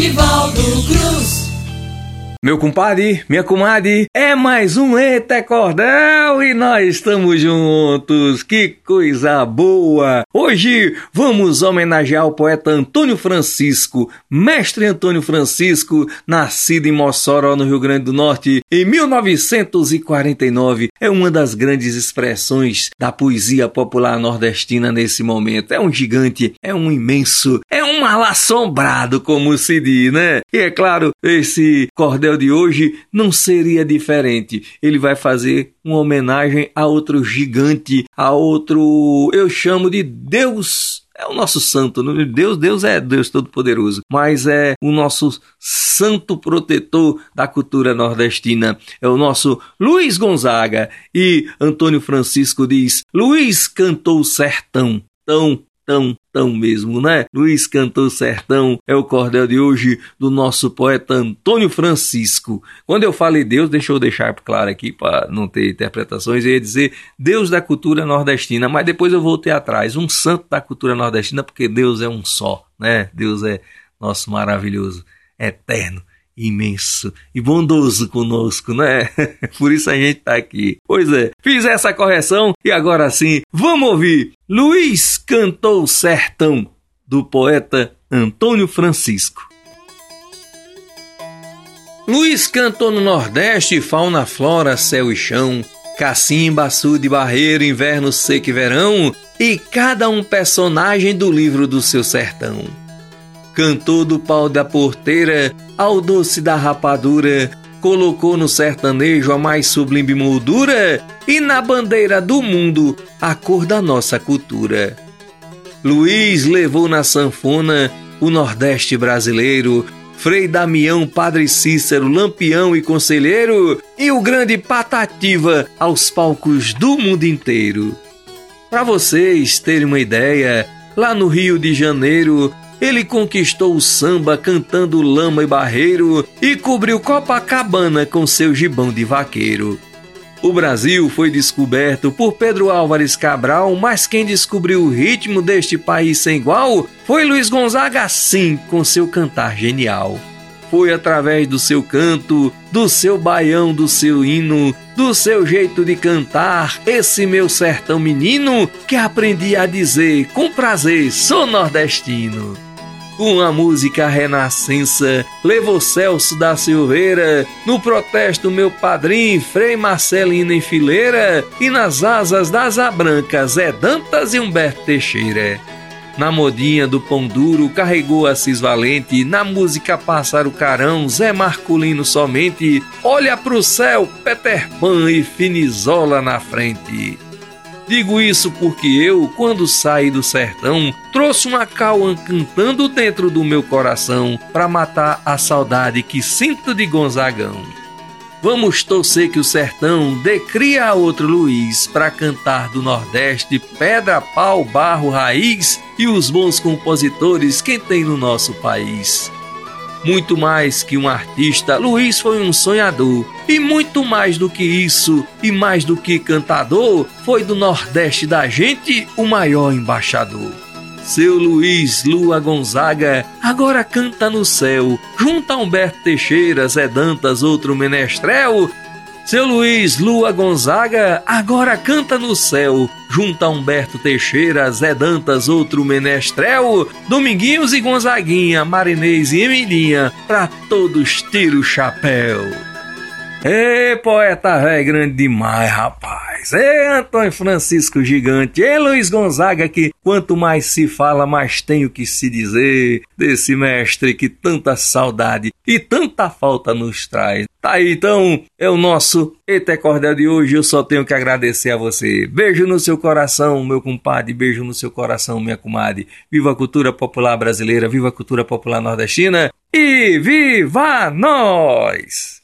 Nivaldo Cruz. Meu compadre, minha comadre, é mais um Eita Cordel e nós estamos juntos. Que coisa boa! Hoje vamos homenagear o poeta Antônio Francisco, mestre Antônio Francisco, nascido em Mossoró, no Rio Grande do Norte, em 1949. É uma das grandes expressões da poesia popular nordestina nesse momento. É um gigante, é um imenso, é um mal assombrado, como se diz, né? E é claro, esse cordel de hoje não seria diferente. Ele vai fazer uma homenagem a outro gigante, a outro, eu chamo de Deus é o nosso santo, Deus, Deus é Deus Todo-Poderoso, mas é o nosso santo protetor da cultura nordestina, é o nosso Luiz Gonzaga. E Antônio Francisco diz: Luiz cantou sertão, tão tão, tão mesmo, né? Luiz Cantor Sertão é o cordel de hoje do nosso poeta Antônio Francisco. Quando eu falei Deus, deixa eu deixar claro aqui para não ter interpretações, eu ia dizer Deus da cultura nordestina, mas depois eu voltei atrás, um santo da cultura nordestina, porque Deus é um só, né? Deus é nosso maravilhoso, eterno imenso e bondoso conosco, né? Por isso a gente tá aqui. Pois é, fiz essa correção e agora sim, vamos ouvir Luiz Cantou Sertão, do poeta Antônio Francisco. Luiz cantou no Nordeste fauna, flora, céu e chão, cacimba, açude, barreiro, inverno, seco e verão, e cada um personagem do livro do seu sertão cantou do pau da porteira ao doce da rapadura, colocou no sertanejo a mais sublime moldura e na bandeira do mundo a cor da nossa cultura. Luiz levou na sanfona o Nordeste brasileiro, Frei Damião, Padre Cícero, Lampião e Conselheiro, e o grande Patativa aos palcos do mundo inteiro. Para vocês terem uma ideia, lá no Rio de Janeiro, ele conquistou o samba cantando lama e barreiro e cobriu Copacabana com seu gibão de vaqueiro. O Brasil foi descoberto por Pedro Álvares Cabral, mas quem descobriu o ritmo deste país sem igual foi Luiz Gonzaga, sim, com seu cantar genial. Foi através do seu canto, do seu baião, do seu hino, do seu jeito de cantar, esse meu sertão menino, que aprendi a dizer com prazer: sou nordestino. Uma música renascença levou Celso da Silveira, no protesto meu padrinho Frei Marcelino em fileira, e nas asas das abrancas é Dantas e Humberto Teixeira. Na modinha do pão duro carregou Assis Valente, na música Pássaro Carão, Zé Marculino somente, olha pro céu, Peter Pan e Finizola na frente. Digo isso porque eu, quando saí do sertão, trouxe uma cauã cantando dentro do meu coração para matar a saudade que sinto de Gonzagão. Vamos torcer que o sertão decria a outro Luiz para cantar do Nordeste pedra, pau, barro, raiz e os bons compositores que tem no nosso país. Muito mais que um artista, Luiz foi um sonhador. E muito mais do que isso, e mais do que cantador, foi do Nordeste da gente o maior embaixador. Seu Luiz Lua Gonzaga agora canta no céu, junto a Humberto Teixeira, Zé Dantas, outro menestrel, seu Luiz Lua Gonzaga agora canta no céu, junto a Humberto Teixeira, Zé Dantas, outro menestrel, Dominguinhos e Gonzaguinha, Marinês e Emilinha, pra todos tira o chapéu. Ê, poeta velho grande demais, rapaz. Ê, Antônio Francisco Gigante. Ê, Luiz Gonzaga, que quanto mais se fala, mais tem o que se dizer desse mestre que tanta saudade e tanta falta nos traz. Tá aí, então, é o nosso Eté Cordel de hoje. Eu só tenho que agradecer a você. Beijo no seu coração, meu compadre. Beijo no seu coração, minha comadre. Viva a cultura popular brasileira, viva a cultura popular nordestina e viva nós!